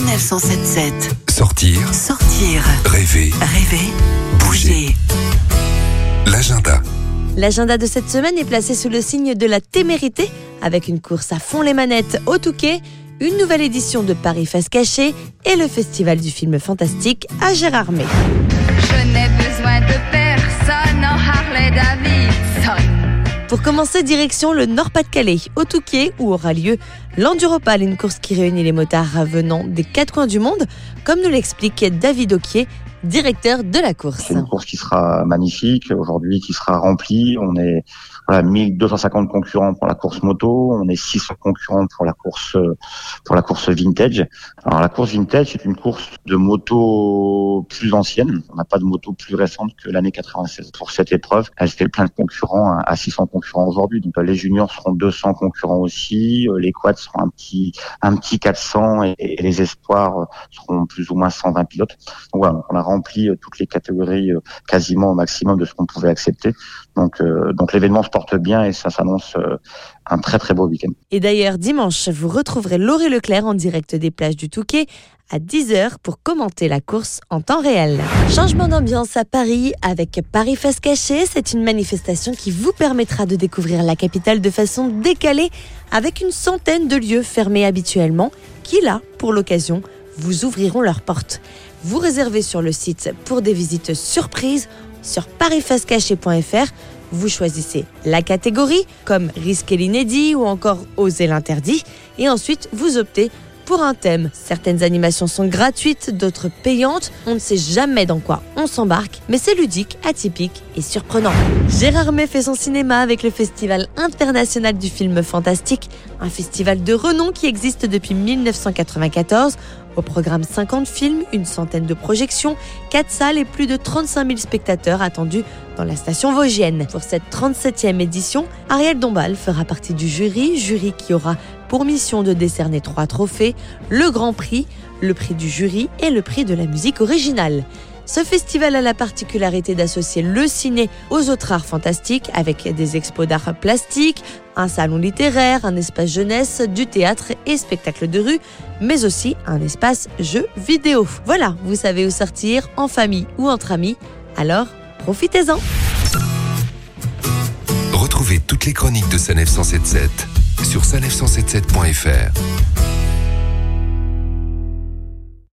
Sanef 177. Sortir, Sortir, rêver, rêver, bouger. l'agenda. L'agenda de cette semaine est placé sous le signe de la témérité, avec une course à fond les manettes au Touquet, une nouvelle édition de Paris Face Cachée et le festival du film fantastique à Gérardmer. Pour commencer, direction le Nord-Pas-de-Calais, au Touquet, où aura lieu l'Enduropal, une course qui réunit les motards venant des quatre coins du monde, comme nous l'explique David Oquier, directeur de la course. C'est une course qui sera magnifique aujourd'hui, qui sera remplie. On est voilà, 1250 concurrents pour la course moto, on est 600 concurrents pour la course pour la course vintage. Alors la course vintage, c'est une course de moto plus ancienne. On n'a pas de moto plus récente que l'année 96 pour cette épreuve. Elle fait plein de concurrents à 600 concurrents aujourd'hui. Donc les juniors seront 200 concurrents aussi, les quads seront un petit un petit 400 et, et les espoirs seront plus ou moins 120 pilotes. Donc voilà, on a rempli euh, toutes les catégories euh, quasiment au maximum de ce qu'on pouvait accepter. Donc, euh, donc l'événement se porte bien et ça s'annonce euh, un très très beau week-end. Et d'ailleurs, dimanche, vous retrouverez Laurie Leclerc en direct des plages du Touquet à 10h pour commenter la course en temps réel. Changement d'ambiance à Paris avec Paris Face Cachée. C'est une manifestation qui vous permettra de découvrir la capitale de façon décalée avec une centaine de lieux fermés habituellement qui, là, pour l'occasion, vous ouvriront leurs portes. Vous réservez sur le site pour des visites surprises sur parisfacecaché.fr. Vous choisissez la catégorie comme risquer l'inédit ou encore oser l'interdit et ensuite vous optez pour un thème. Certaines animations sont gratuites, d'autres payantes. On ne sait jamais dans quoi on s'embarque, mais c'est ludique, atypique et surprenant. Gérard May fait son cinéma avec le Festival international du film fantastique, un festival de renom qui existe depuis 1994. Au programme 50 films, une centaine de projections, 4 salles et plus de 35 000 spectateurs attendus dans la station vosgienne. Pour cette 37e édition, Ariel Dombal fera partie du jury, jury qui aura pour mission de décerner trois trophées, le Grand Prix, le prix du jury et le prix de la musique originale. Ce festival a la particularité d'associer le ciné aux autres arts fantastiques avec des expos d'art plastique, un salon littéraire, un espace jeunesse, du théâtre et spectacles de rue, mais aussi un espace jeux vidéo. Voilà, vous savez où sortir, en famille ou entre amis, alors profitez-en Retrouvez toutes les chroniques de Sanef 177 sur sanef177.fr.